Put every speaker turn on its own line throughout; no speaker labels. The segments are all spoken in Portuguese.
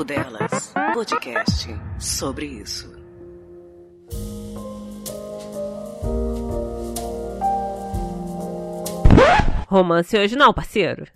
Papo Delas, podcast sobre isso.
Romance hoje não, parceiro.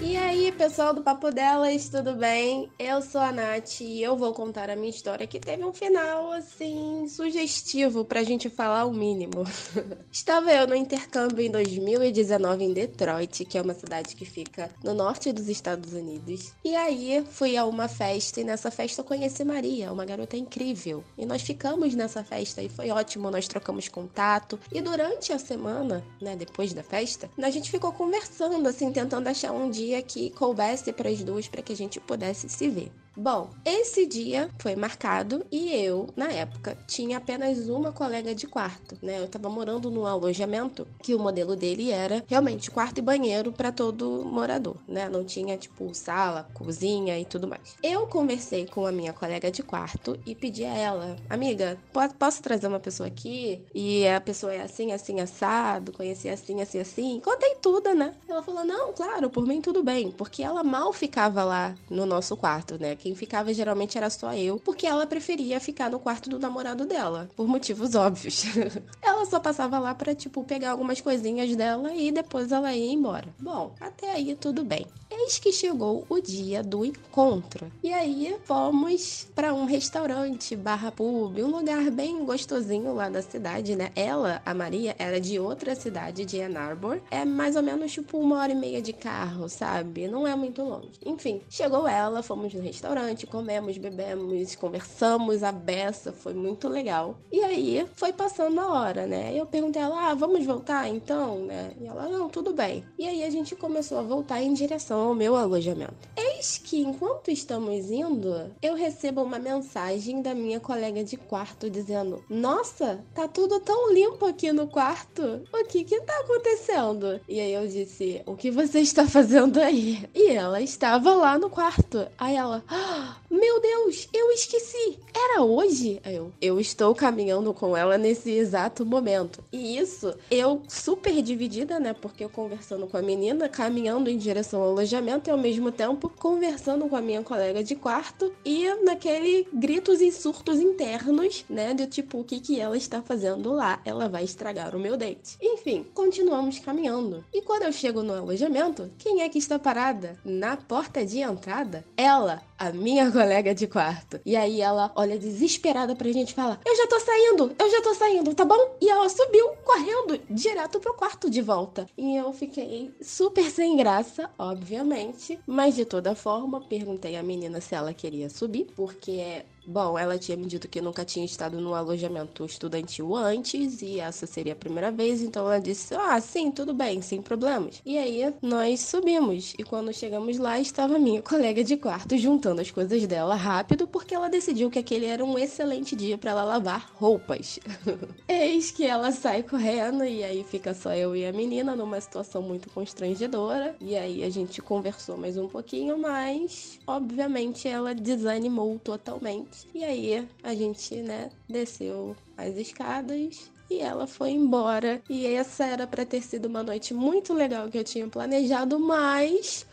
E aí, pessoal do Papo Delas, tudo bem? Eu sou a Nath e eu vou contar a minha história que teve um final, assim, sugestivo pra gente falar o mínimo. Estava eu no intercâmbio em 2019 em Detroit, que é uma cidade que fica no norte dos Estados Unidos. E aí, fui a uma festa e nessa festa eu conheci Maria, uma garota incrível. E nós ficamos nessa festa e foi ótimo, nós trocamos contato. E durante a semana, né, depois da festa, a gente ficou conversando, assim, tentando achar um dia que coubesse para as duas para que a gente pudesse se ver. Bom, esse dia foi marcado e eu, na época, tinha apenas uma colega de quarto, né? Eu tava morando num alojamento que o modelo dele era realmente quarto e banheiro para todo morador, né? Não tinha tipo sala, cozinha e tudo mais. Eu conversei com a minha colega de quarto e pedi a ela, amiga, posso trazer uma pessoa aqui? E a pessoa é assim, assim, assado, conheci assim, assim, assim. Contei tudo, né? Ela falou: não, claro, por mim tudo bem, porque ela mal ficava lá no nosso quarto, né? Quem ficava geralmente era só eu, porque ela preferia ficar no quarto do namorado dela, por motivos óbvios. ela só passava lá para tipo pegar algumas coisinhas dela e depois ela ia embora. Bom, até aí tudo bem. Eis que chegou o dia do encontro. E aí fomos para um restaurante barra pub, um lugar bem gostosinho lá da cidade, né? Ela, a Maria, era de outra cidade, de Ann Arbor. É mais ou menos tipo uma hora e meia de carro, sabe? Não é muito longe. Enfim, chegou ela, fomos no restaurante, comemos, bebemos, conversamos a beça, foi muito legal. E aí foi passando a hora, né? Eu perguntei a ela, ah, vamos voltar então, né? E ela, não, tudo bem. E aí a gente começou a voltar em direção ao meu alojamento. Eis que enquanto estamos indo, eu recebo uma mensagem da minha colega de quarto dizendo: Nossa, tá tudo tão limpo aqui no quarto. O que que tá acontecendo? E aí eu disse: O que você está fazendo aí? E ela estava lá no quarto. Aí ela: ah, Meu Deus, eu esqueci. Era hoje? Aí eu: Eu estou caminhando com ela nesse exato momento. E isso, eu super dividida, né? Porque eu conversando com a menina, caminhando em direção ao alojamento e ao mesmo tempo conversando com a minha colega de quarto e naquele gritos e surtos internos, né? Do tipo, o que, que ela está fazendo lá? Ela vai estragar o meu date. Enfim, continuamos caminhando. E quando eu chego no alojamento, quem é que está parada? Na porta de entrada? Ela, a minha colega de quarto. E aí ela olha desesperada pra gente e fala: Eu já tô saindo, eu já tô saindo, tá bom? E ela subiu correndo direto pro quarto de volta. E eu fiquei super sem graça, obviamente. Mas de toda forma, perguntei à menina se ela queria subir, porque Bom, ela tinha me dito que nunca tinha estado num alojamento estudantil antes e essa seria a primeira vez, então ela disse: Ah, sim, tudo bem, sem problemas. E aí nós subimos e quando chegamos lá estava minha colega de quarto juntando as coisas dela rápido porque ela decidiu que aquele era um excelente dia para ela lavar roupas. Eis que ela sai correndo e aí fica só eu e a menina numa situação muito constrangedora. E aí a gente conversou mais um pouquinho, mas obviamente ela desanimou totalmente. E aí a gente, né, desceu as escadas e ela foi embora. E essa era para ter sido uma noite muito legal que eu tinha planejado, mas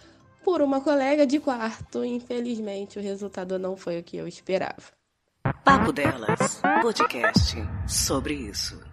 por uma colega de quarto, infelizmente o resultado não foi o que eu esperava.
Papo Delas, podcast sobre isso.